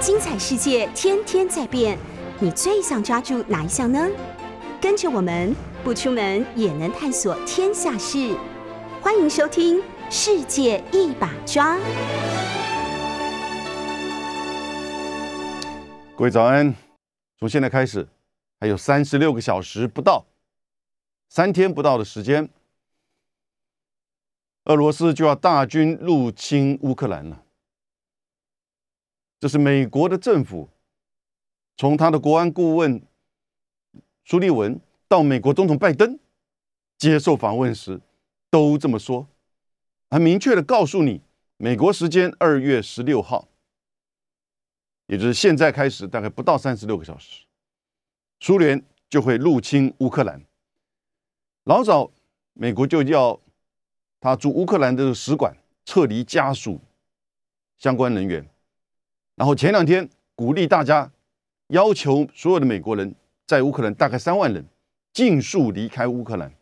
精彩世界天天在变，你最想抓住哪一项呢？跟着我们不出门也能探索天下事，欢迎收听《世界一把抓》。各位早安！从现在开始，还有三十六个小时不到，三天不到的时间，俄罗斯就要大军入侵乌克兰了。这是美国的政府，从他的国安顾问苏利文到美国总统拜登接受访问时，都这么说，很明确的告诉你，美国时间二月十六号，也就是现在开始，大概不到三十六个小时，苏联就会入侵乌克兰。老早美国就要他驻乌克兰的使馆撤离家属相关人员。然后前两天鼓励大家，要求所有的美国人在乌克兰大概三万人尽速离开乌克兰。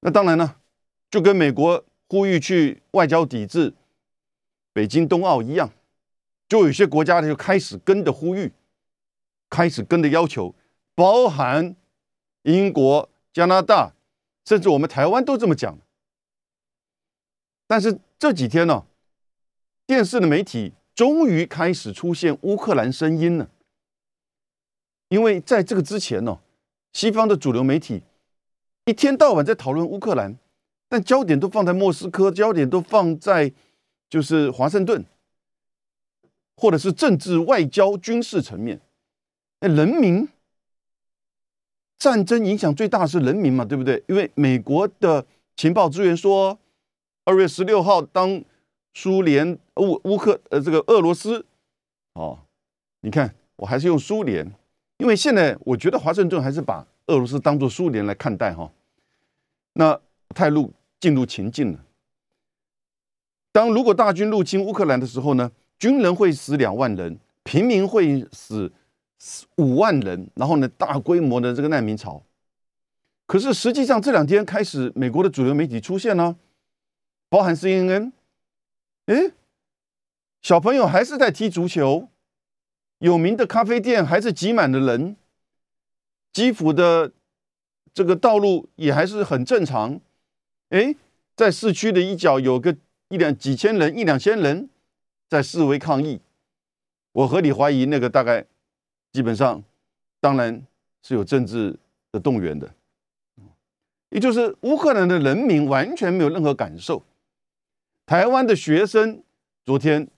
那当然呢，就跟美国呼吁去外交抵制北京冬奥一样，就有些国家就开始跟着呼吁，开始跟着要求，包含英国、加拿大，甚至我们台湾都这么讲。但是这几天呢，电视的媒体。终于开始出现乌克兰声音了，因为在这个之前呢，西方的主流媒体一天到晚在讨论乌克兰，但焦点都放在莫斯科，焦点都放在就是华盛顿，或者是政治、外交、军事层面。哎，人民战争影响最大是人民嘛，对不对？因为美国的情报资源说，二月十六号当。苏联、乌乌克呃，这个俄罗斯，哦，你看，我还是用苏联，因为现在我觉得华盛顿还是把俄罗斯当做苏联来看待哈。那太入进入情境了。当如果大军入侵乌克兰的时候呢，军人会死两万人，平民会死五万人，然后呢，大规模的这个难民潮。可是实际上这两天开始，美国的主流媒体出现了，包含 CNN。哎，小朋友还是在踢足球，有名的咖啡店还是挤满了人，基辅的这个道路也还是很正常。哎，在市区的一角有个一两几千人，一两千人在示威抗议。我合理怀疑那个大概基本上，当然是有政治的动员的，也就是乌克兰的人民完全没有任何感受。台湾的学生昨天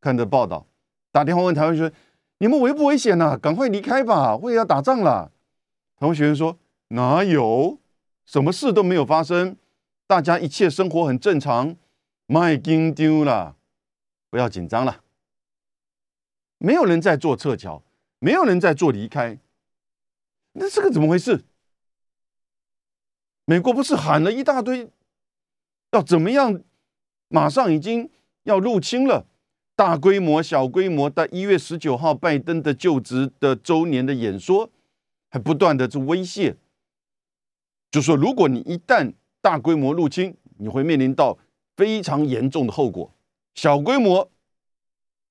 看的报道，打电话问台湾学生：“你们危不危险呐？赶快离开吧，会要打仗了。”台湾学生说：“哪有？什么事都没有发生，大家一切生活很正常，麦金丢了，不要紧张了。没有人在做撤侨，没有人在做离开，那这个怎么回事？美国不是喊了一大堆，要怎么样？”马上已经要入侵了，大规模、小规模。在一月十九号，拜登的就职的周年的演说，还不断的是威胁，就说如果你一旦大规模入侵，你会面临到非常严重的后果。小规模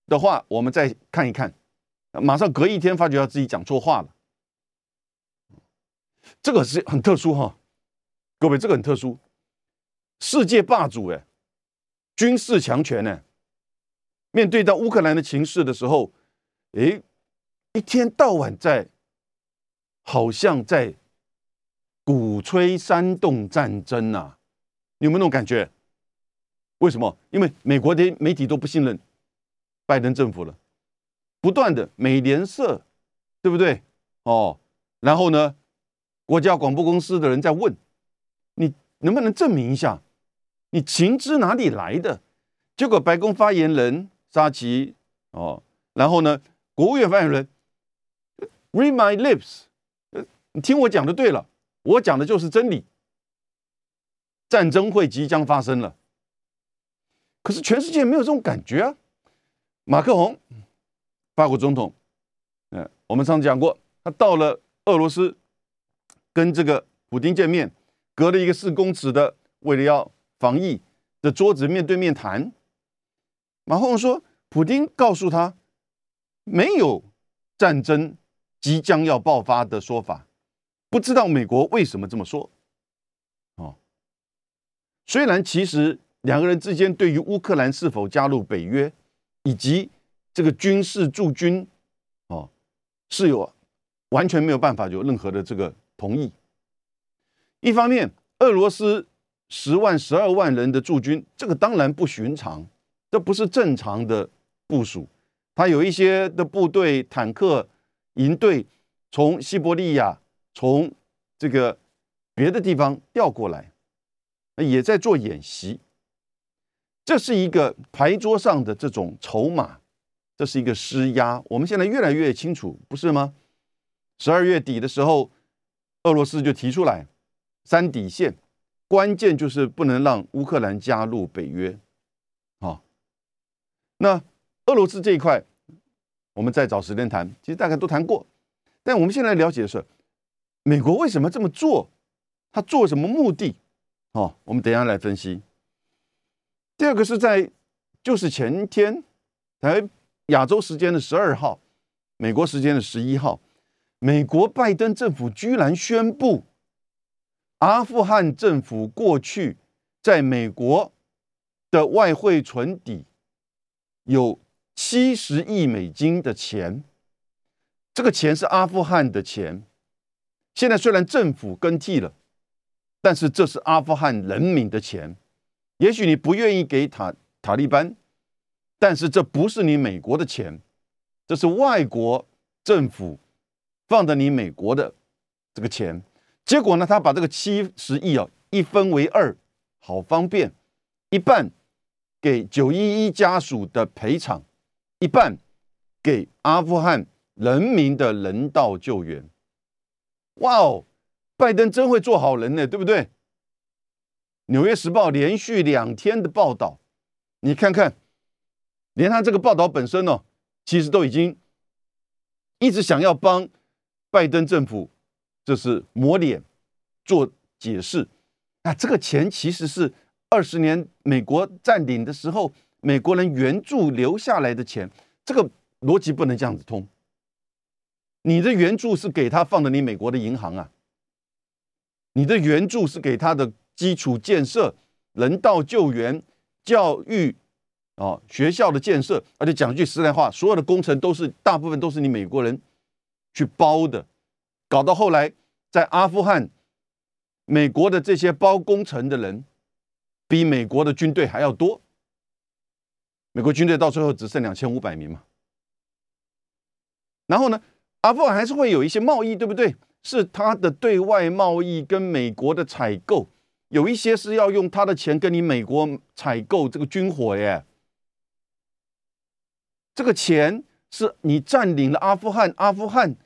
的话，我们再看一看。马上隔一天，发觉他自己讲错话了。这个是很特殊哈，各位，这个很特殊，世界霸主哎。军事强权呢？面对到乌克兰的情势的时候，诶，一天到晚在，好像在鼓吹煽动战争呐，有没有那种感觉？为什么？因为美国的媒体都不信任拜登政府了，不断的美联社，对不对？哦，然后呢，国家广播公司的人在问，你能不能证明一下？你情知哪里来的？结果白宫发言人沙奇哦，然后呢，国务院发言人 read my lips，你听我讲的对了，我讲的就是真理。战争会即将发生了，可是全世界没有这种感觉啊。马克宏，法国总统，嗯，我们上次讲过，他到了俄罗斯，跟这个普京见面，隔了一个四公尺的，为了要。防疫的桌子面对面谈，马后说：“普京告诉他，没有战争即将要爆发的说法。不知道美国为什么这么说？哦，虽然其实两个人之间对于乌克兰是否加入北约以及这个军事驻军，哦，是有完全没有办法有任何的这个同意。一方面，俄罗斯十万、十二万人的驻军，这个当然不寻常，这不是正常的部署。他有一些的部队、坦克、营队从西伯利亚。从这个别的地方调过来，也在做演习。这是一个牌桌上的这种筹码，这是一个施压。我们现在越来越清楚，不是吗？十二月底的时候，俄罗斯就提出来三底线，关键就是不能让乌克兰加入北约。好，那俄罗斯这一块，我们再找时间谈。其实大概都谈过，但我们现在了解的是。美国为什么这么做？他做什么目的？哦，我们等下来分析。第二个是在就是前天，在亚洲时间的十二号，美国时间的十一号，美国拜登政府居然宣布，阿富汗政府过去在美国的外汇存底有七十亿美金的钱，这个钱是阿富汗的钱。现在虽然政府更替了，但是这是阿富汗人民的钱。也许你不愿意给塔塔利班，但是这不是你美国的钱，这是外国政府放在你美国的这个钱。结果呢，他把这个七十亿啊一分为二，好方便，一半给九一一家属的赔偿，一半给阿富汗人民的人道救援。哇哦，拜登真会做好人呢，对不对？《纽约时报》连续两天的报道，你看看，连他这个报道本身呢，其实都已经一直想要帮拜登政府，这是抹脸做解释。啊，这个钱其实是二十年美国占领的时候，美国人援助留下来的钱，这个逻辑不能这样子通。你的援助是给他放的你美国的银行啊，你的援助是给他的基础建设、人道救援、教育啊、学校的建设，而且讲句实在话，所有的工程都是大部分都是你美国人去包的，搞到后来在阿富汗，美国的这些包工程的人比美国的军队还要多，美国军队到最后只剩两千五百名嘛，然后呢？阿富汗还是会有一些贸易，对不对？是他的对外贸易跟美国的采购，有一些是要用他的钱跟你美国采购这个军火耶。这个钱是你占领了阿富汗，阿富汗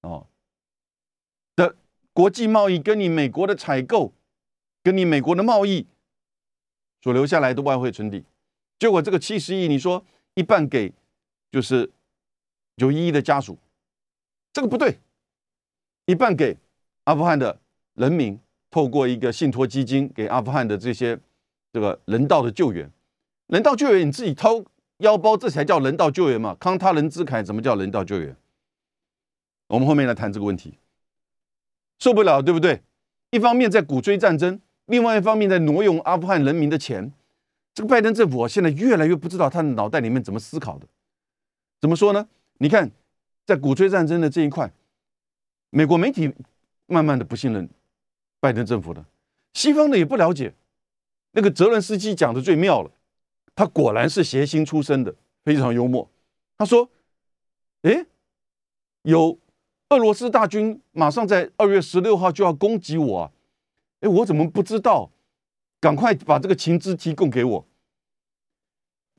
哦国际贸易跟你美国的采购，跟你美国的贸易所留下来的外汇存底，结果这个七十亿，你说一半给就是九一一的家属。这个不对，一半给阿富汗的人民，透过一个信托基金给阿富汗的这些这个人道的救援，人道救援你自己掏腰包，这才叫人道救援嘛？慷他人之慨，怎么叫人道救援？我们后面来谈这个问题，受不了，对不对？一方面在鼓吹战争，另外一方面在挪用阿富汗人民的钱，这个拜登政府现在越来越不知道他的脑袋里面怎么思考的。怎么说呢？你看。在鼓吹战争的这一块，美国媒体慢慢的不信任拜登政府的，西方的也不了解。那个泽伦斯基讲的最妙了，他果然是谐星出身的，非常幽默。他说：“哎，有俄罗斯大军马上在二月十六号就要攻击我啊！哎，我怎么不知道？赶快把这个情资提供给我。”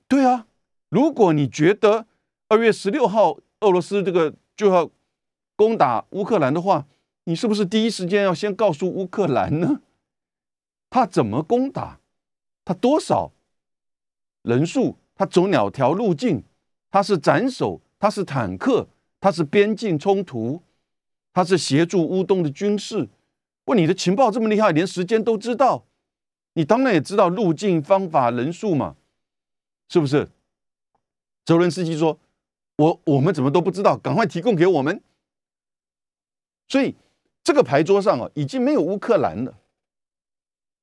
对啊，如果你觉得二月十六号，俄罗斯这个就要攻打乌克兰的话，你是不是第一时间要先告诉乌克兰呢？他怎么攻打？他多少人数？他走哪条路径？他是斩首？他是坦克？他是边境冲突？他是协助乌东的军事？问你的情报这么厉害，连时间都知道，你当然也知道路径、方法、人数嘛？是不是？泽伦斯基说。我我们怎么都不知道？赶快提供给我们。所以这个牌桌上啊，已经没有乌克兰了，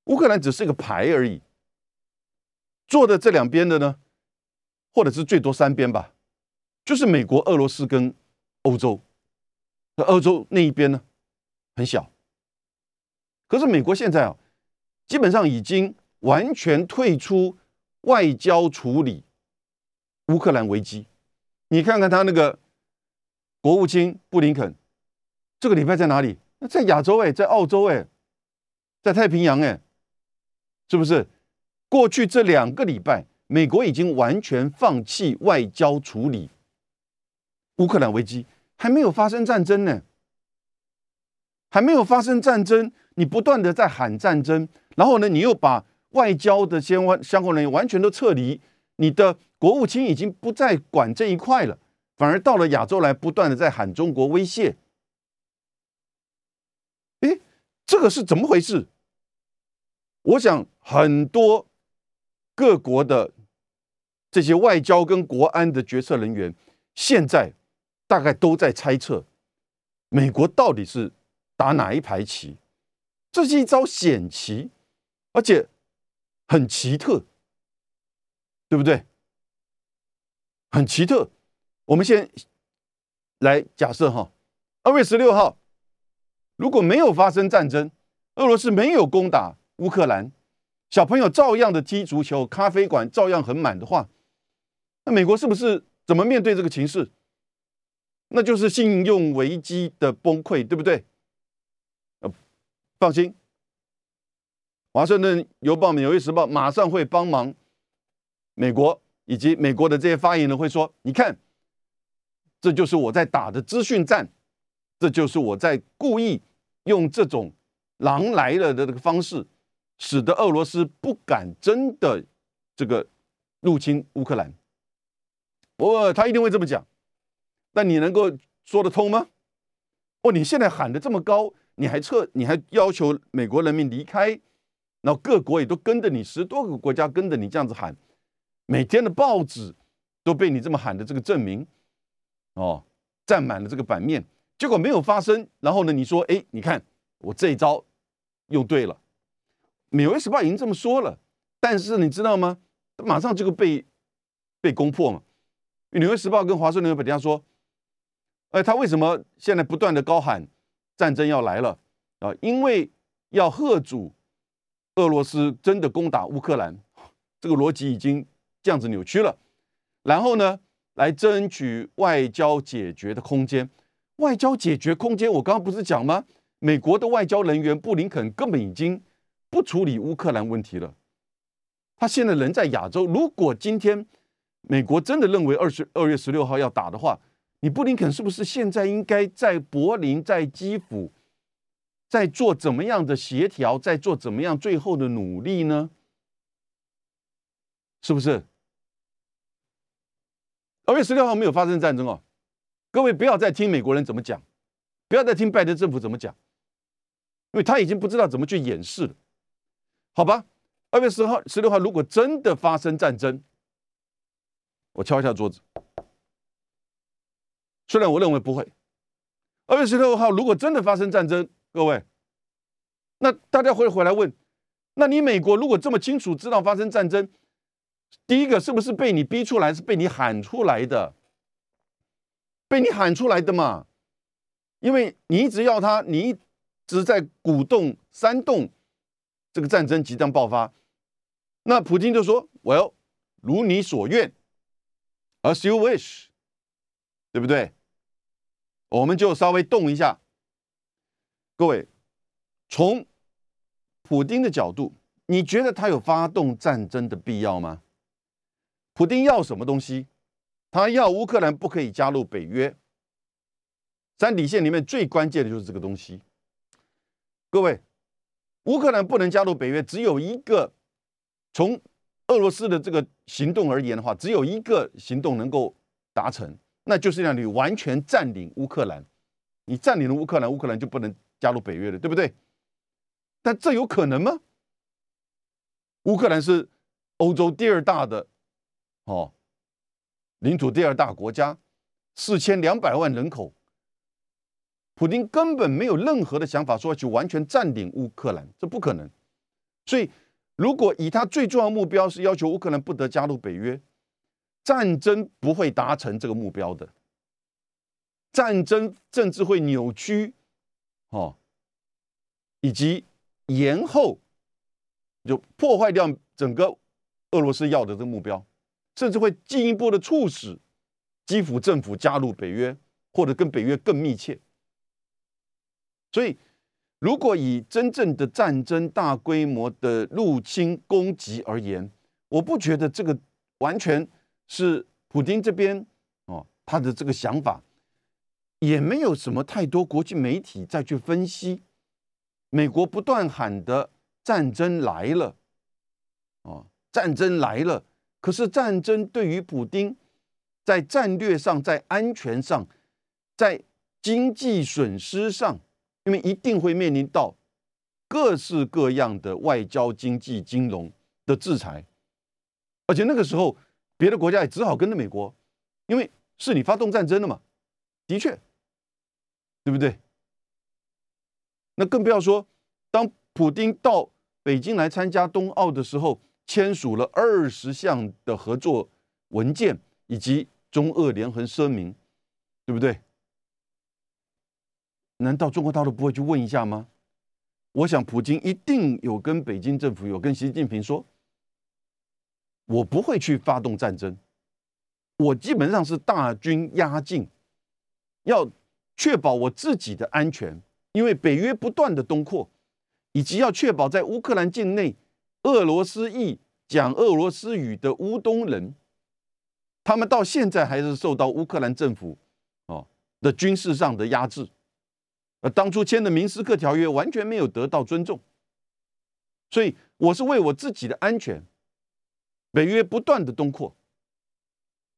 乌克兰只是一个牌而已。坐的这两边的呢，或者是最多三边吧，就是美国、俄罗斯跟欧洲。那欧洲那一边呢，很小。可是美国现在啊，基本上已经完全退出外交处理乌克兰危机。你看看他那个国务卿布林肯，这个礼拜在哪里？在亚洲哎，在澳洲哎，在太平洋哎，是不是？过去这两个礼拜，美国已经完全放弃外交处理乌克兰危机，还没有发生战争呢，还没有发生战争，你不断的在喊战争，然后呢，你又把外交的相关相关人员完全都撤离，你的国务卿已经不再管这一块了，反而到了亚洲来，不断的在喊中国威胁。诶，这个是怎么回事？我想很多。各国的这些外交跟国安的决策人员，现在大概都在猜测，美国到底是打哪一排棋？这是一招险棋，而且很奇特，对不对？很奇特。我们先来假设哈，二月十六号如果没有发生战争，俄罗斯没有攻打乌克兰。小朋友照样的踢足球，咖啡馆照样很满的话，那美国是不是怎么面对这个情势？那就是信用危机的崩溃，对不对？呃，放心，《华盛顿邮报》《纽约时报》马上会帮忙美国以及美国的这些发言人会说：“你看，这就是我在打的资讯战，这就是我在故意用这种狼来了的这个方式。”使得俄罗斯不敢真的这个入侵乌克兰，不，他一定会这么讲。但你能够说得通吗？哦，你现在喊的这么高，你还撤，你还要求美国人民离开，然后各国也都跟着你，十多个国家跟着你这样子喊，每天的报纸都被你这么喊的这个证明，哦，占满了这个版面，结果没有发生。然后呢，你说，哎，你看我这一招用对了。《纽约时报》已经这么说了，但是你知道吗？马上就被被攻破嘛。《纽约时报》跟《华盛顿邮报》底下说：“哎，他为什么现在不断的高喊战争要来了啊？因为要贺阻俄罗斯真的攻打乌克兰，这个逻辑已经这样子扭曲了。然后呢，来争取外交解决的空间。外交解决空间，我刚刚不是讲吗？美国的外交人员布林肯根本已经。”不处理乌克兰问题了，他现在人在亚洲。如果今天美国真的认为二十二月十六号要打的话，你布林肯是不是现在应该在柏林、在基辅，在做怎么样的协调，在做怎么样最后的努力呢？是不是？二月十六号没有发生战争哦，各位不要再听美国人怎么讲，不要再听拜登政府怎么讲，因为他已经不知道怎么去掩饰了。好吧，二月十号、十六号，如果真的发生战争，我敲一下桌子。虽然我认为不会，二月十六号如果真的发生战争，各位，那大家会回来问：那你美国如果这么清楚知道发生战争，第一个是不是被你逼出来，是被你喊出来的？被你喊出来的嘛？因为你一直要他，你一直在鼓动、煽动。这个战争即将爆发，那普京就说：“我要如你所愿，as you wish，对不对？”我们就稍微动一下，各位，从普京的角度，你觉得他有发动战争的必要吗？普京要什么东西？他要乌克兰不可以加入北约，三底线里面最关键的就是这个东西，各位。乌克兰不能加入北约，只有一个。从俄罗斯的这个行动而言的话，只有一个行动能够达成，那就是让你完全占领乌克兰。你占领了乌克兰，乌克兰就不能加入北约了，对不对？但这有可能吗？乌克兰是欧洲第二大的哦，领土第二大国家，四千两百万人口，普京根本没有任何的想法说要去完全占领乌克兰，这不可能。所以，如果以他最重要目标是要求乌克兰不得加入北约，战争不会达成这个目标的。战争甚至会扭曲，哦，以及延后，就破坏掉整个俄罗斯要的这个目标，甚至会进一步的促使基辅政府加入北约，或者跟北约更密切。所以，如果以真正的战争、大规模的入侵攻击而言，我不觉得这个完全是普京这边哦他的这个想法。也没有什么太多国际媒体再去分析，美国不断喊的战争来了，哦，战争来了。可是战争对于普京，在战略上、在安全上、在经济损失上，因为一定会面临到各式各样的外交、经济、金融的制裁，而且那个时候别的国家也只好跟着美国，因为是你发动战争的嘛，的确。对不对？那更不要说，当普京到北京来参加冬奥的时候，签署了二十项的合作文件以及中俄联合声明，对不对？难道中国大陆不会去问一下吗？我想，普京一定有跟北京政府有跟习近平说，我不会去发动战争，我基本上是大军压境，要。确保我自己的安全，因为北约不断的东扩，以及要确保在乌克兰境内，俄罗斯裔讲俄罗斯语的乌东人，他们到现在还是受到乌克兰政府哦的军事上的压制，而当初签的明斯克条约完全没有得到尊重，所以我是为我自己的安全，北约不断的东扩，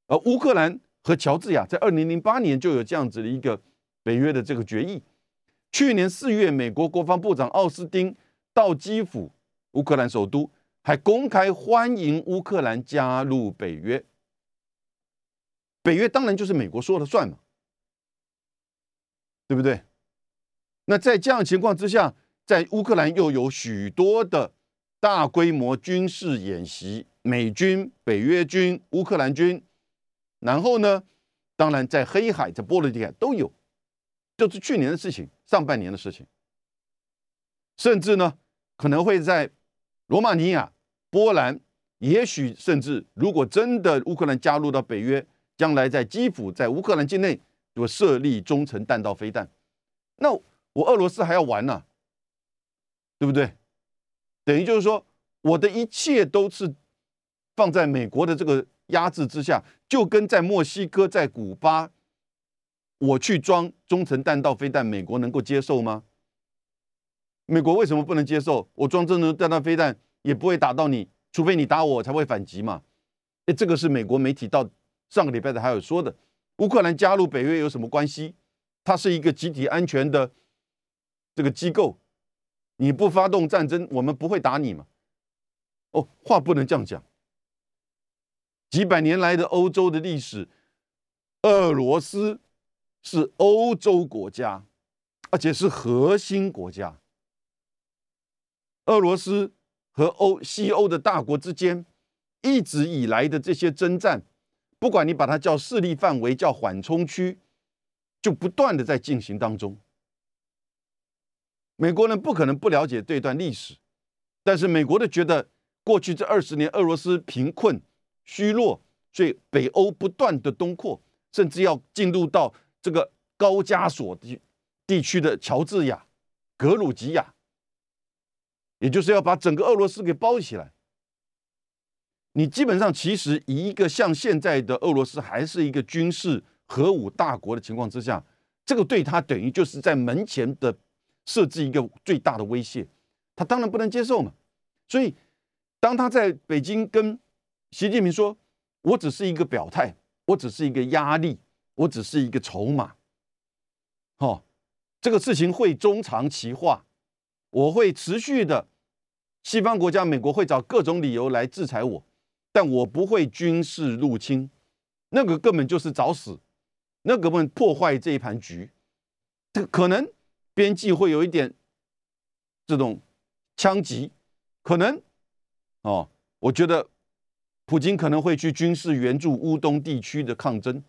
而乌克兰和乔治亚在二零零八年就有这样子的一个。北约的这个决议，去年四月，美国国防部长奥斯汀到基辅，乌克兰首都，还公开欢迎乌克兰加入北约。北约当然就是美国说了算嘛，对不对？那在这样情况之下，在乌克兰又有许多的大规模军事演习，美军、北约军、乌克兰军，然后呢，当然在黑海、在波罗的海都有。就是去年的事情，上半年的事情，甚至呢，可能会在罗马尼亚、波兰，也许甚至如果真的乌克兰加入到北约，将来在基辅、在乌克兰境内就设立中程弹道飞弹，那我俄罗斯还要玩呢，对不对？等于就是说，我的一切都是放在美国的这个压制之下，就跟在墨西哥、在古巴。我去装中程弹道飞弹，美国能够接受吗？美国为什么不能接受？我装中程弹道飞弹也不会打到你，除非你打我才会反击嘛？哎，这个是美国媒体到上个礼拜的还有说的。乌克兰加入北约有什么关系？它是一个集体安全的这个机构，你不发动战争，我们不会打你嘛？哦，话不能这样讲。几百年来的欧洲的历史，俄罗斯。是欧洲国家，而且是核心国家。俄罗斯和欧西欧的大国之间，一直以来的这些征战，不管你把它叫势力范围、叫缓冲区，就不断的在进行当中。美国人不可能不了解这段历史，但是美国的觉得，过去这二十年，俄罗斯贫困、虚弱，所以北欧不断的东扩，甚至要进入到。这个高加索地地区的乔治亚、格鲁吉亚，也就是要把整个俄罗斯给包起来。你基本上其实以一个像现在的俄罗斯还是一个军事核武大国的情况之下，这个对他等于就是在门前的设置一个最大的威胁，他当然不能接受嘛。所以当他在北京跟习近平说：“我只是一个表态，我只是一个压力。”我只是一个筹码，哦，这个事情会中长期化，我会持续的，西方国家、美国会找各种理由来制裁我，但我不会军事入侵，那个根本就是找死，那个根本破坏这一盘局。这个可能边际会有一点这种枪击，可能哦，我觉得普京可能会去军事援助乌东地区的抗争。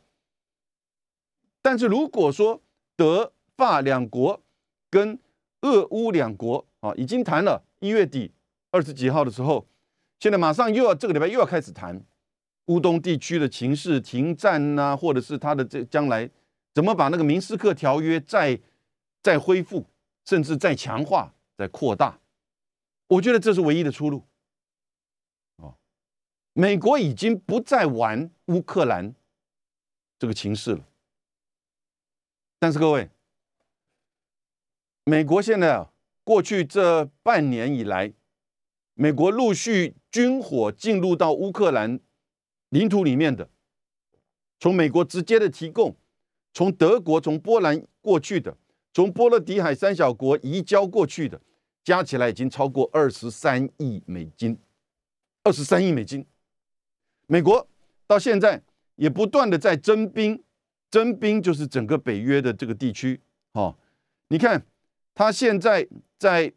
但是如果说德法两国跟俄乌两国啊已经谈了，一月底二十几号的时候，现在马上又要这个礼拜又要开始谈乌东地区的情势停战呐，或者是他的这将来怎么把那个明斯克条约再再恢复，甚至再强化、再扩大，我觉得这是唯一的出路。哦，美国已经不再玩乌克兰这个情势了。但是各位，美国现在啊，过去这半年以来，美国陆续军火进入到乌克兰领土里面的，从美国直接的提供，从德国、从波兰过去的，从波罗的海三小国移交过去的，加起来已经超过二十三亿美金，二十三亿美金。美国到现在也不断的在征兵。征兵就是整个北约的这个地区，哦，你看他现在在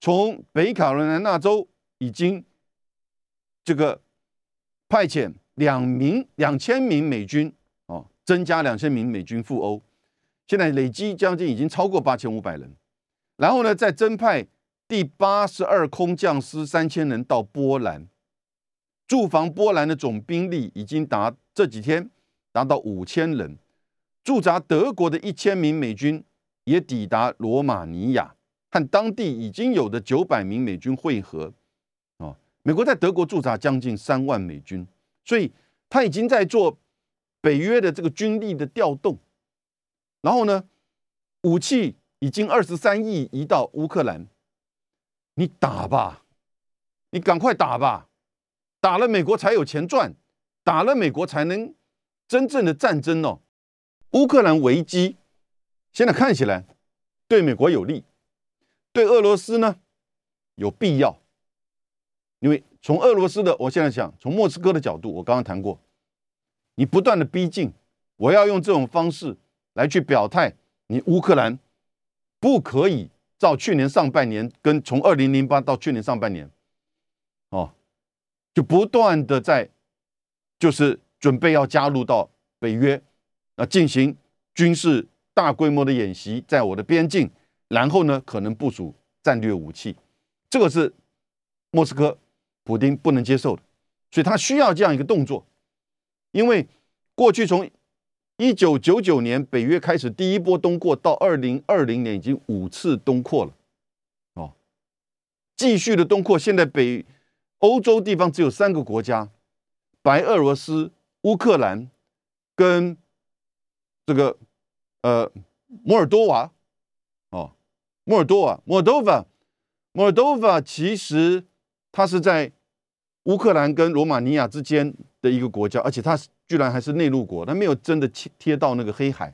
从北卡罗来纳州已经这个派遣两名两千名美军，哦，增加两千名美军赴欧，现在累积将近已经超过八千五百人，然后呢，再增派第八十二空降师三千人到波兰，驻防波兰的总兵力已经达这几天。达到五千人，驻扎德国的一千名美军也抵达罗马尼亚，和当地已经有的九百名美军会合。啊，美国在德国驻扎将近三万美军，所以他已经在做北约的这个军力的调动。然后呢，武器已经二十三亿移到乌克兰，你打吧，你赶快打吧，打了美国才有钱赚，打了美国才能。真正的战争哦，乌克兰危机现在看起来对美国有利，对俄罗斯呢有必要，因为从俄罗斯的，我现在想从莫斯科的角度，我刚刚谈过，你不断的逼近，我要用这种方式来去表态，你乌克兰不可以照去年上半年跟从二零零八到去年上半年，哦，就不断的在就是。准备要加入到北约，啊，进行军事大规模的演习，在我的边境，然后呢，可能部署战略武器，这个是莫斯科普京不能接受的，所以他需要这样一个动作，因为过去从一九九九年北约开始第一波东扩到二零二零年已经五次东扩了，哦，继续的东扩，现在北欧洲地方只有三个国家，白俄罗斯。乌克兰跟这个呃摩尔多瓦哦，摩尔多瓦 （Moldova），Moldova 其实它是在乌克兰跟罗马尼亚之间的一个国家，而且它居然还是内陆国，它没有真的贴贴到那个黑海。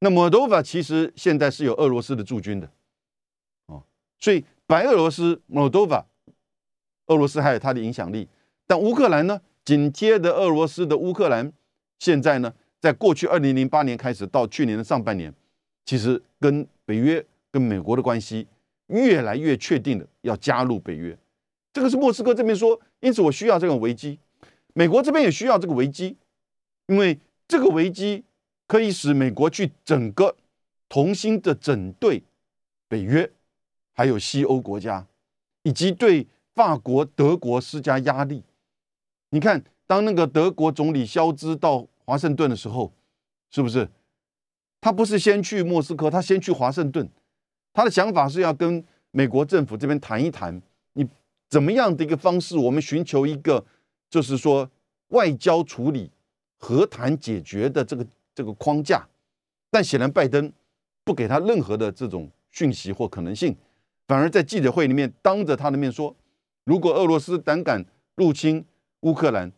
那 Moldova 其实现在是有俄罗斯的驻军的哦，所以白俄罗斯 （Moldova） 俄罗斯还有它的影响力，但乌克兰呢？紧接着俄罗斯的乌克兰，现在呢，在过去二零零八年开始到去年的上半年，其实跟北约、跟美国的关系越来越确定的要加入北约。这个是莫斯科这边说，因此我需要这个危机，美国这边也需要这个危机，因为这个危机可以使美国去整个同心的整队北约，还有西欧国家，以及对法国、德国施加压力。你看，当那个德国总理肖兹到华盛顿的时候，是不是？他不是先去莫斯科，他先去华盛顿。他的想法是要跟美国政府这边谈一谈，你怎么样的一个方式，我们寻求一个，就是说外交处理、和谈解决的这个这个框架。但显然拜登不给他任何的这种讯息或可能性，反而在记者会里面当着他的面说，如果俄罗斯胆敢入侵。乌克兰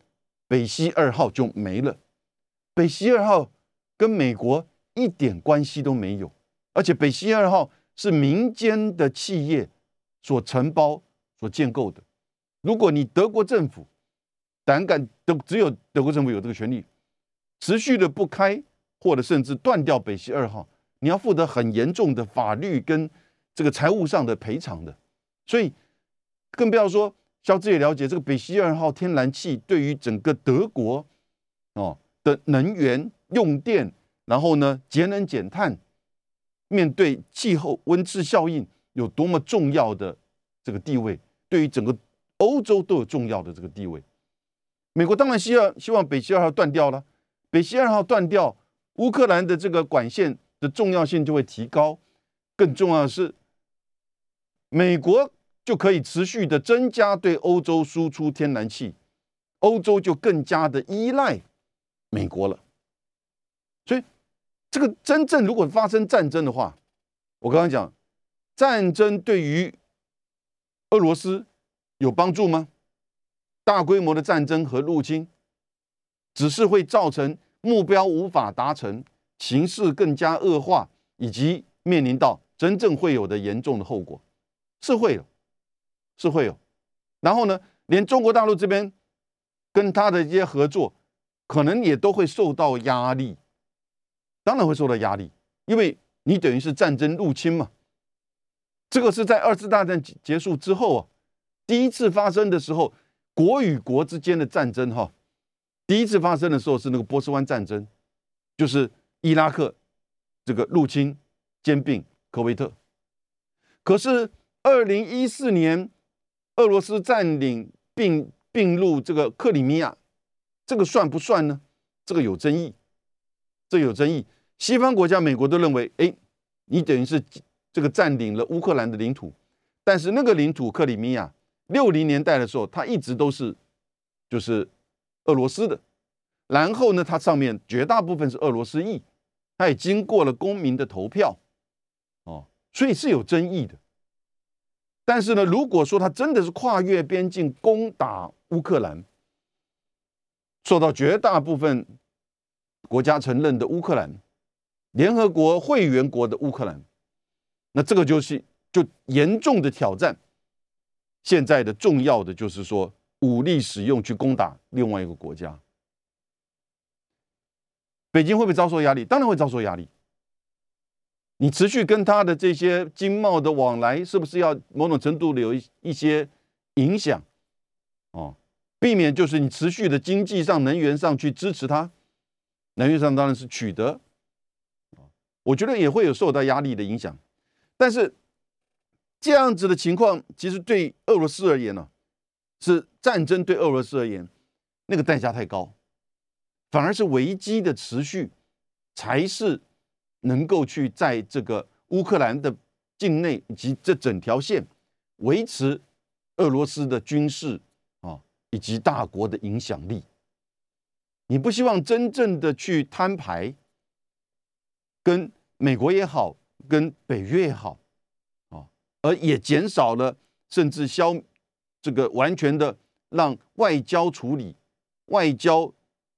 北溪二号就没了，北溪二号跟美国一点关系都没有，而且北溪二号是民间的企业所承包、所建构的。如果你德国政府胆敢，都只有德国政府有这个权利，持续的不开或者甚至断掉北溪二号，你要负责很严重的法律跟这个财务上的赔偿的。所以更不要说，肖志也了解这个北溪二号天然气对于整个德国哦的能源用电，然后呢节能减碳，面对气候温室效应有多么重要的这个地位，对于整个欧洲都有重要的这个地位。美国当然希望希望北溪二号断掉了，北溪二号断掉。乌克兰的这个管线的重要性就会提高，更重要的是，美国就可以持续的增加对欧洲输出天然气，欧洲就更加的依赖美国了。所以，这个真正如果发生战争的话，我刚刚讲，战争对于俄罗斯有帮助吗？大规模的战争和入侵，只是会造成。目标无法达成，形势更加恶化，以及面临到真正会有的严重的后果，是会有，是会有。然后呢，连中国大陆这边跟他的一些合作，可能也都会受到压力。当然会受到压力，因为你等于是战争入侵嘛。这个是在二次大战结束之后啊，第一次发生的时候，国与国之间的战争哈。第一次发生的时候是那个波斯湾战争，就是伊拉克这个入侵兼并科威特。可是二零一四年俄罗斯占领并并入这个克里米亚，这个算不算呢？这个有争议，这有争议。西方国家，美国都认为，哎，你等于是这个占领了乌克兰的领土，但是那个领土克里米亚，六零年代的时候，它一直都是就是。俄罗斯的，然后呢，它上面绝大部分是俄罗斯裔，它也经过了公民的投票，哦，所以是有争议的。但是呢，如果说他真的是跨越边境攻打乌克兰，受到绝大部分国家承认的乌克兰，联合国会员国的乌克兰，那这个就是就严重的挑战。现在的重要的就是说。武力使用去攻打另外一个国家，北京会不会遭受压力？当然会遭受压力。你持续跟他的这些经贸的往来，是不是要某种程度的有一一些影响？哦，避免就是你持续的经济上、能源上去支持他，能源上当然是取得。我觉得也会有受到压力的影响。但是这样子的情况，其实对俄罗斯而言呢？是战争对俄罗斯而言，那个代价太高，反而是危机的持续，才是能够去在这个乌克兰的境内以及这整条线维持俄罗斯的军事啊以及大国的影响力。你不希望真正的去摊牌，跟美国也好，跟北约也好，而也减少了甚至消。这个完全的让外交处理、外交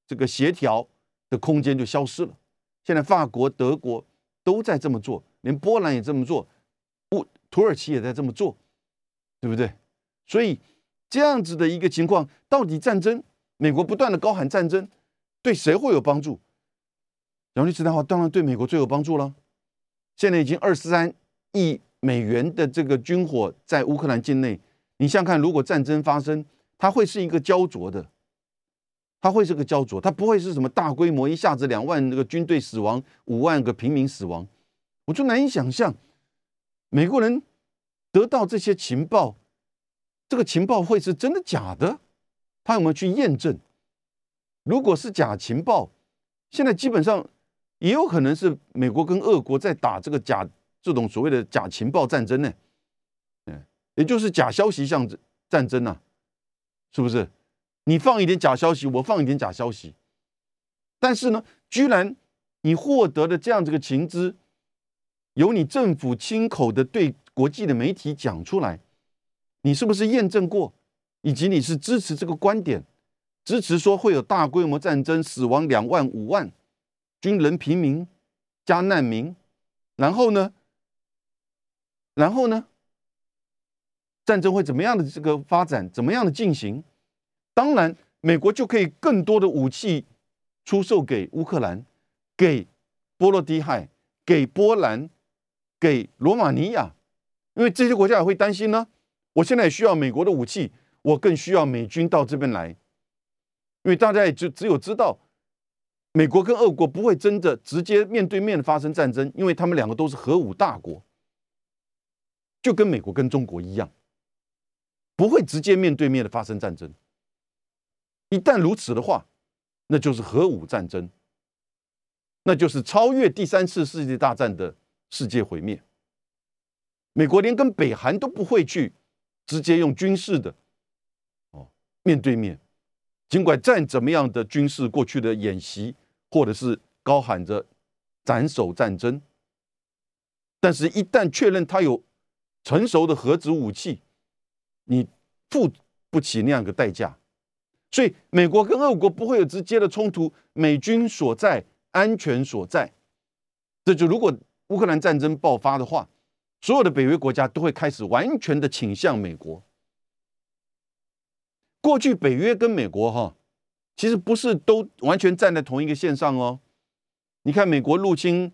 这个协调的空间就消失了。现在法国、德国都在这么做，连波兰也这么做，不，土耳其也在这么做，对不对？所以这样子的一个情况，到底战争，美国不断的高喊战争，对谁会有帮助？杨律师的话，当然对美国最有帮助了。现在已经二十三亿美元的这个军火在乌克兰境内。你想想看，如果战争发生，它会是一个焦灼的，它会是个焦灼，它不会是什么大规模，一下子两万那个军队死亡，五万个平民死亡，我就难以想象，美国人得到这些情报，这个情报会是真的假的？他有没有去验证？如果是假情报，现在基本上也有可能是美国跟俄国在打这个假这种所谓的假情报战争呢？也就是假消息像战争呐，是不是？你放一点假消息，我放一点假消息，但是呢，居然你获得的这样这个情资，由你政府亲口的对国际的媒体讲出来，你是不是验证过？以及你是支持这个观点，支持说会有大规模战争，死亡两万五万军人、平民加难民，然后呢？然后呢？战争会怎么样的这个发展，怎么样的进行？当然，美国就可以更多的武器出售给乌克兰，给波罗的海，给波兰，给罗马尼亚，因为这些国家也会担心呢。我现在需要美国的武器，我更需要美军到这边来，因为大家也就只有知道，美国跟俄国不会真的直接面对面发生战争，因为他们两个都是核武大国，就跟美国跟中国一样，不会直接面对面的发生战争。一旦如此的话，那就是核武战争，那就是超越第三次世界大战的世界毁灭。美国连跟北韩都不会去直接用军事的哦面对面，尽管再怎么样的军事过去的演习，或者是高喊着斩首战争，但是一旦确认他有成熟的核子武器，你付不起那样的代价。所以，美国跟俄国不会有直接的冲突，美军所在，安全所在。这就如果乌克兰战争爆发的话，所有的北约国家都会开始完全的倾向美国。过去北约跟美国哈，其实不是都完全站在同一个线上哦。你看，美国入侵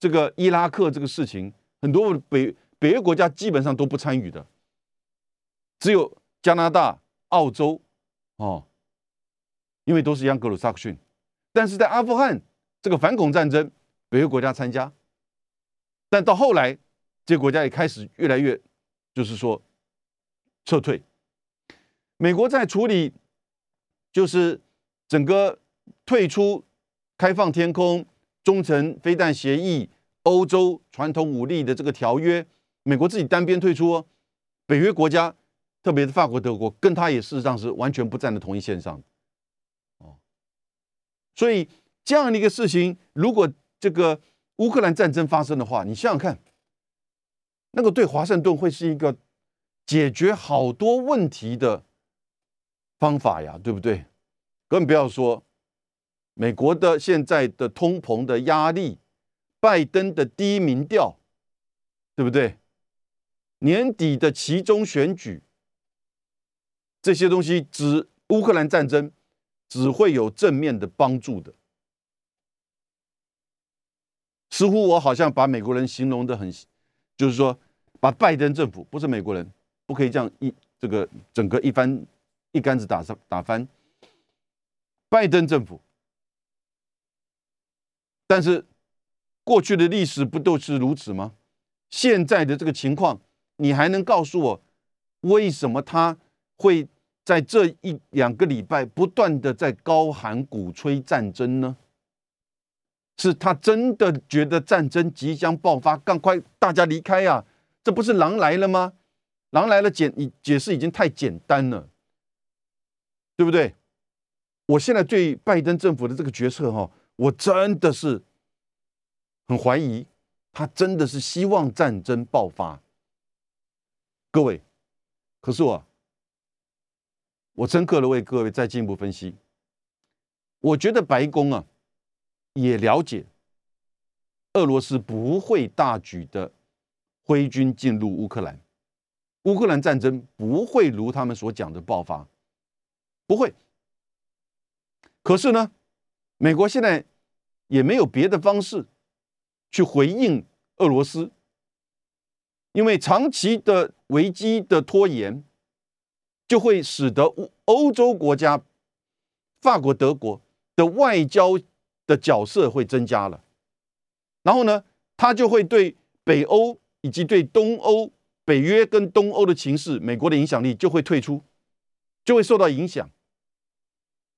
这个伊拉克这个事情，很多北北约国家基本上都不参与的，只有加拿大、澳洲。哦，因为都是央格鲁萨克逊，但是在阿富汗这个反恐战争，北约国家参加，但到后来，这些国家也开始越来越，就是说撤退。美国在处理，就是整个退出开放天空、中程飞弹协议、欧洲传统武力的这个条约，美国自己单边退出，哦，北约国家。特别是法国、德国，跟他也事实上是完全不站在同一线上的，哦，所以这样的一个事情，如果这个乌克兰战争发生的话，你想想看，那个对华盛顿会是一个解决好多问题的方法呀，对不对？更不要说美国的现在的通膨的压力，拜登的低民调，对不对？年底的其中选举。这些东西只乌克兰战争只会有正面的帮助的，似乎我好像把美国人形容的很，就是说把拜登政府不是美国人，不可以这样一这个整个一番一竿子打上打翻拜登政府，但是过去的历史不都是如此吗？现在的这个情况，你还能告诉我为什么他会？在这一两个礼拜，不断的在高喊鼓吹战争呢，是他真的觉得战争即将爆发，赶快大家离开呀！这不是狼来了吗？狼来了，简你解释已经太简单了，对不对？我现在对拜登政府的这个决策哈，我真的是很怀疑，他真的是希望战争爆发。各位，可是我。我深刻的为各位再进一步分析，我觉得白宫啊也了解，俄罗斯不会大举的挥军进入乌克兰，乌克兰战争不会如他们所讲的爆发，不会。可是呢，美国现在也没有别的方式去回应俄罗斯，因为长期的危机的拖延。就会使得欧洲国家，法国、德国的外交的角色会增加了，然后呢，他就会对北欧以及对东欧、北约跟东欧的情势，美国的影响力就会退出，就会受到影响，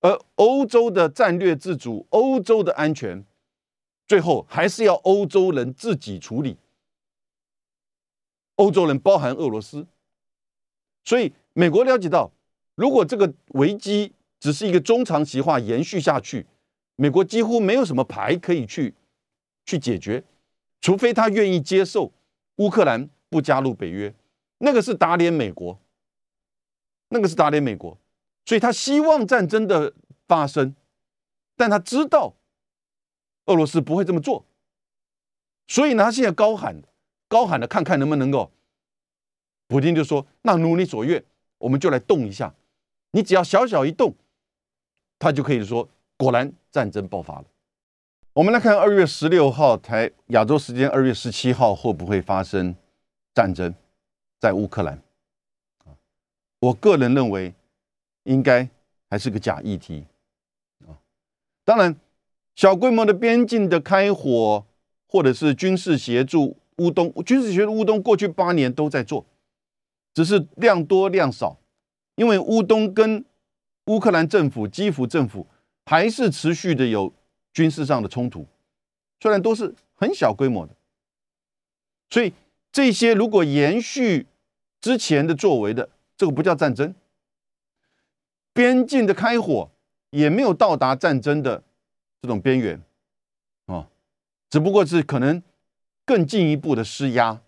而欧洲的战略自主、欧洲的安全，最后还是要欧洲人自己处理。欧洲人包含俄罗斯，所以。美国了解到，如果这个危机只是一个中长期化延续下去，美国几乎没有什么牌可以去去解决，除非他愿意接受乌克兰不加入北约，那个是打脸美国，那个是打脸美国，所以他希望战争的发生，但他知道俄罗斯不会这么做，所以呢，他现在高喊高喊的，看看能不能够，普京就说：“那如你所愿。”我们就来动一下，你只要小小一动，他就可以说，果然战争爆发了。我们来看二月十六号台亚洲时间二月十七号会不会发生战争在乌克兰？我个人认为应该还是个假议题啊。当然，小规模的边境的开火或者是军事协助乌东，军事学的乌东过去八年都在做，只是量多量少，因为乌东跟乌克兰政府、基辅政府还是持续的有。军事上的冲突，虽然都是很小规模的，所以这些如果延续之前的作为的，这个不叫战争。边境的开火也没有到达战争的这种边缘，啊，只不过是可能更进一步的施压。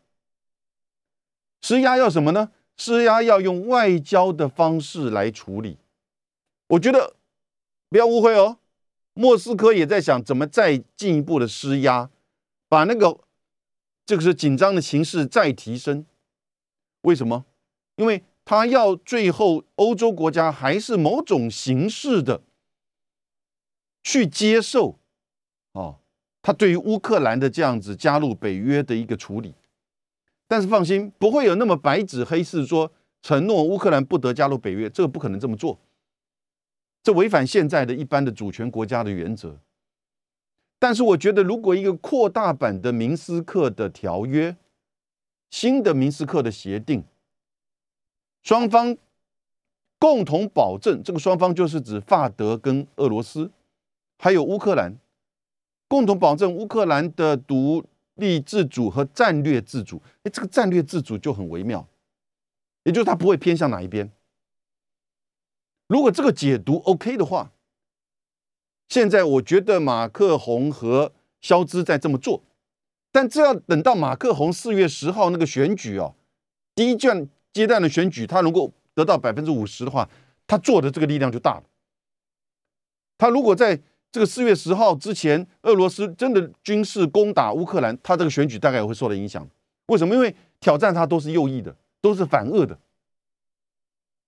施压要什么呢？施压要用外交的方式来处理。我觉得不要误会哦。莫斯科也在想怎么再进一步的施压，把那个这个是紧张的形势再提升。为什么？因为他要最后欧洲国家还是某种形式的去接受，他对于乌克兰的这样子加入北约的一个处理。但是放心，不会有那么白纸黑字说承诺乌克兰不得加入北约，这个不可能这么做。这违反现在的一般的主权国家的原则，但是我觉得，如果一个扩大版的明斯克的条约，新的明斯克的协定，双方共同保证，这个双方就是指法德跟俄罗斯，还有乌克兰，共同保证乌克兰的独立自主和战略自主。哎，这个战略自主就很微妙，也就是他不会偏向哪一边。如果这个解读 OK 的话，现在我觉得马克宏和肖兹在这么做，但这要等到马克宏四月十号那个选举哦，第一阶阶段的选举，他能够得到百分之五十的话，他做的这个力量就大了。他如果在这个四月十号之前，俄罗斯真的军事攻打乌克兰，他这个选举大概也会受到影响。为什么？因为挑战他都是右翼的，都是反俄的。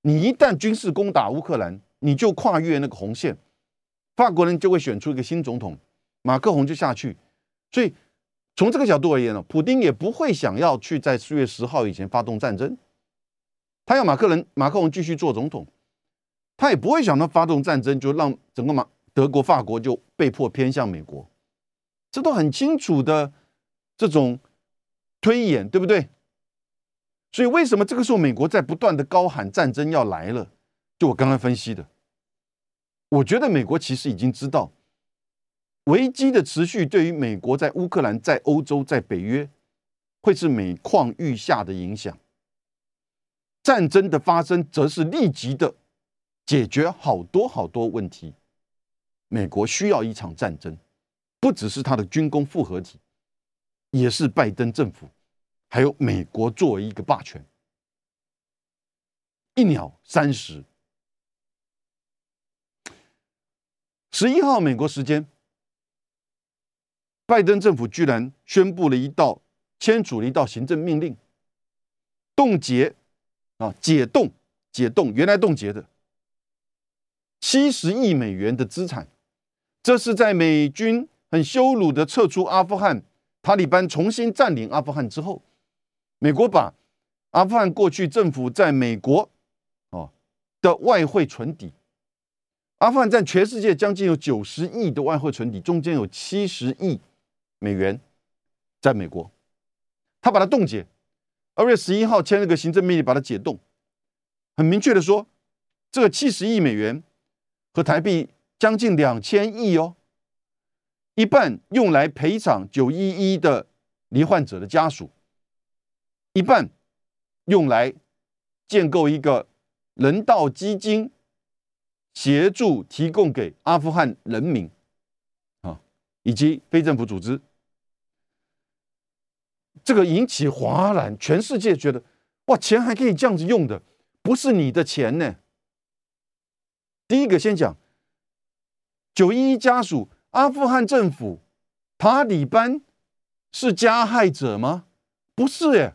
你一旦军事攻打乌克兰，你就跨越那个红线，法国人就会选出一个新总统，马克宏就下去。所以从这个角度而言呢，普京也不会想要去在四月十号以前发动战争，他要马克人马克宏继续做总统，他也不会想到发动战争就让整个马德国法国就被迫偏向美国，这都很清楚的这种推演，对不对？所以，为什么这个时候美国在不断的高喊战争要来了？就我刚刚分析的，我觉得美国其实已经知道危机的持续对于美国在乌克兰、在欧洲、在北约会是每况愈下的影响。战争的发生，则是立即的解决好多好多问题。美国需要一场战争，不只是他的军工复合体，也是拜登政府。还有美国作为一个霸权，一鸟三十。十一号美国时间，拜登政府居然宣布了一道签署了一道行政命令，冻结啊解冻解冻原来冻结的七十亿美元的资产，这是在美军很羞辱的撤出阿富汗，塔利班重新占领阿富汗之后。美国把阿富汗过去政府在美国哦的外汇存底，阿富汗占全世界将近有九十亿的外汇存底，中间有七十亿美元在美国，他把它冻结。二月十一号签了个行政命令，把它解冻，很明确的说，这个七十亿美元和台币将近两千亿哦，一半用来赔偿九一一的罹患者的家属。一半用来建构一个人道基金，协助提供给阿富汗人民啊，以及非政府组织。这个引起哗然，全世界觉得哇，钱还可以这样子用的，不是你的钱呢。第一个先讲九一一家属，阿富汗政府塔利班是加害者吗？不是耶。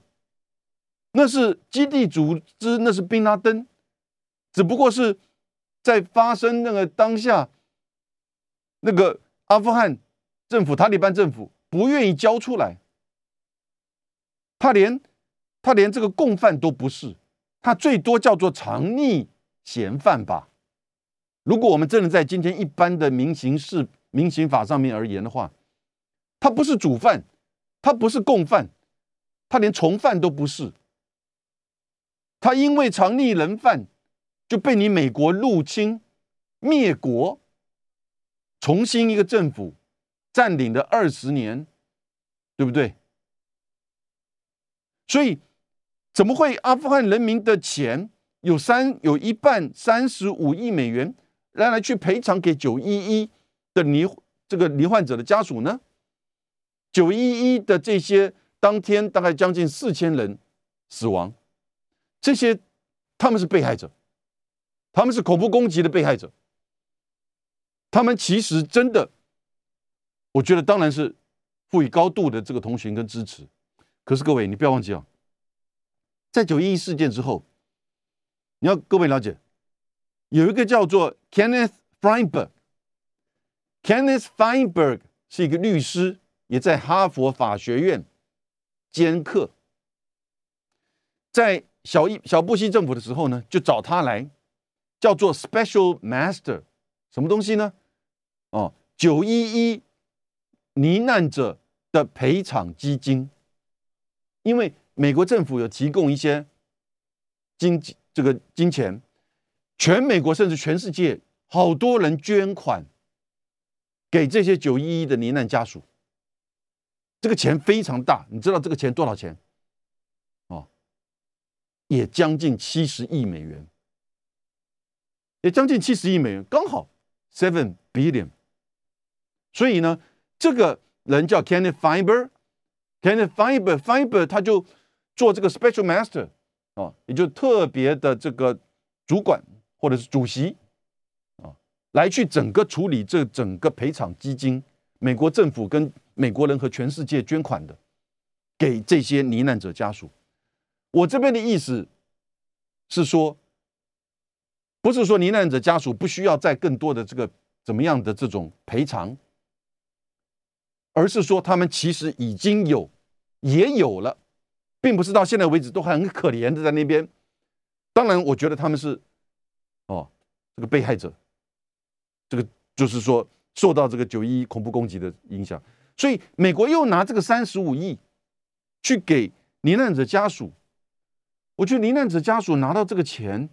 那是基地组织，那是宾拉登，只不过是在发生那个当下，那个阿富汗政府、塔利班政府不愿意交出来，他连他连这个共犯都不是，他最多叫做藏匿嫌犯吧。如果我们真的在今天一般的民刑事民刑法上面而言的话，他不是主犯，他不是共犯，他连从犯都不是。他因为藏匿人犯，就被你美国入侵灭国，重新一个政府占领了二十年，对不对？所以怎么会阿富汗人民的钱有三有一半三十五亿美元？来来去赔偿给九一一的罹这个罹患者的家属呢？九一一的这些当天大概将近四千人死亡，这些他们是被害者，他们是恐怖攻击的被害者，他们其实真的，我觉得当然是赋予高度的这个同情跟支持。可是各位，你不要忘记啊，在九一一事件之后，你要各位了解。有一个叫做 Kenneth Feinberg，Kenneth Feinberg 是一个律师，也在哈佛法学院兼课。在小一小布希政府的时候呢，就找他来，叫做 Special Master，什么东西呢？哦，九一一罹难者的赔偿基金，因为美国政府有提供一些金这个金钱。全美国甚至全世界，好多人捐款给这些九一一的罹难家属，这个钱非常大。你知道这个钱多少钱？哦，也将近七十亿美元，也将近七十亿美元，刚好 seven billion。所以呢，这个人叫 Kenneth Fiber，Kenneth Fiber，Fiber 他就做这个 Special Master 啊，也就特别的这个主管。或者是主席啊，来去整个处理这整个赔偿基金，美国政府跟美国人和全世界捐款的，给这些罹难者家属。我这边的意思是说，不是说罹难者家属不需要再更多的这个怎么样的这种赔偿，而是说他们其实已经有也有了，并不是到现在为止都还很可怜的在那边。当然，我觉得他们是。哦，这个被害者，这个就是说受到这个九一一恐怖攻击的影响，所以美国又拿这个三十五亿去给罹难者家属。我觉得罹难者家属拿到这个钱，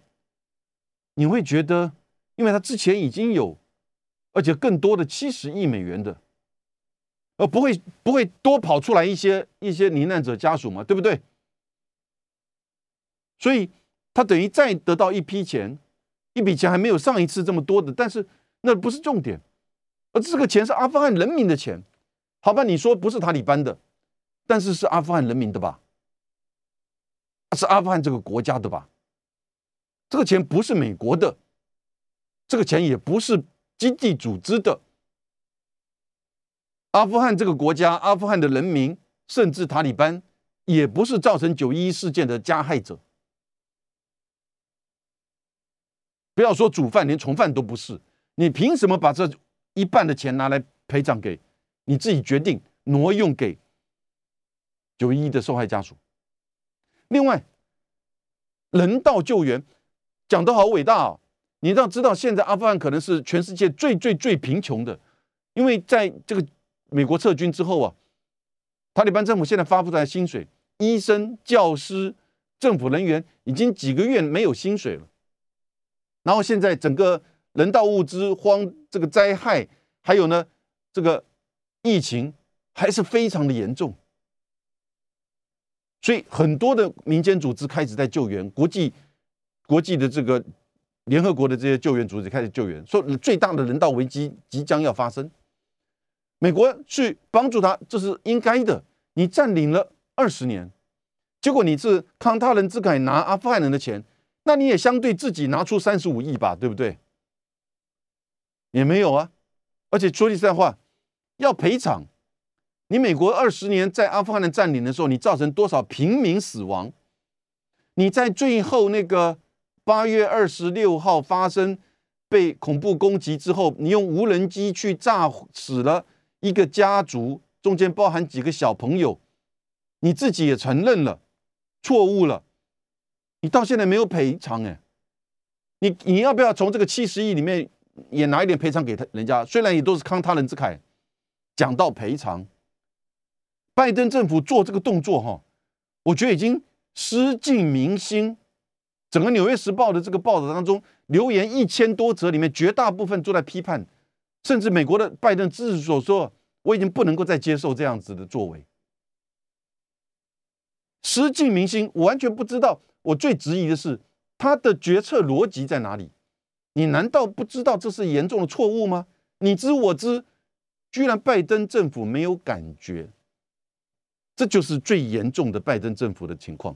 你会觉得，因为他之前已经有，而且更多的七十亿美元的，而不会不会多跑出来一些一些罹难者家属嘛，对不对？所以他等于再得到一批钱。一笔钱还没有上一次这么多的，但是那不是重点，而这个钱是阿富汗人民的钱，好吧？你说不是塔利班的，但是是阿富汗人民的吧？是阿富汗这个国家的吧？这个钱不是美国的，这个钱也不是经济组织的，阿富汗这个国家、阿富汗的人民，甚至塔利班，也不是造成九一一事件的加害者。不要说主犯，连从犯都不是。你凭什么把这一半的钱拿来赔偿给你自己决定挪用给九一一的受害家属？另外，人道救援讲得好伟大啊！你要知道，现在阿富汗可能是全世界最最最贫穷的，因为在这个美国撤军之后啊，塔利班政府现在发不出来薪水，医生、教师、政府人员已经几个月没有薪水了。然后现在整个人道物资荒，这个灾害，还有呢，这个疫情还是非常的严重，所以很多的民间组织开始在救援，国际国际的这个联合国的这些救援组织开始救援，说最大的人道危机即将要发生，美国去帮助他，这是应该的。你占领了二十年，结果你是慷他人之慨拿阿富汗人的钱。那你也相对自己拿出三十五亿吧，对不对？也没有啊，而且说句实在话，要赔偿，你美国二十年在阿富汗的占领的时候，你造成多少平民死亡？你在最后那个八月二十六号发生被恐怖攻击之后，你用无人机去炸死了一个家族中间包含几个小朋友，你自己也承认了错误了，你到现在没有赔偿哎，你你要不要从这个七十亿里面也拿一点赔偿给他人家？虽然也都是慷他人之慨，讲到赔偿，拜登政府做这个动作哈，我觉得已经失尽民心。整个《纽约时报》的这个报道当中，留言一千多则里面，绝大部分都在批判，甚至美国的拜登自己所说，我已经不能够再接受这样子的作为，失尽民心。我完全不知道，我最质疑的是他的决策逻辑在哪里？你难道不知道这是严重的错误吗？你知我知，居然拜登政府没有感觉，这就是最严重的拜登政府的情况。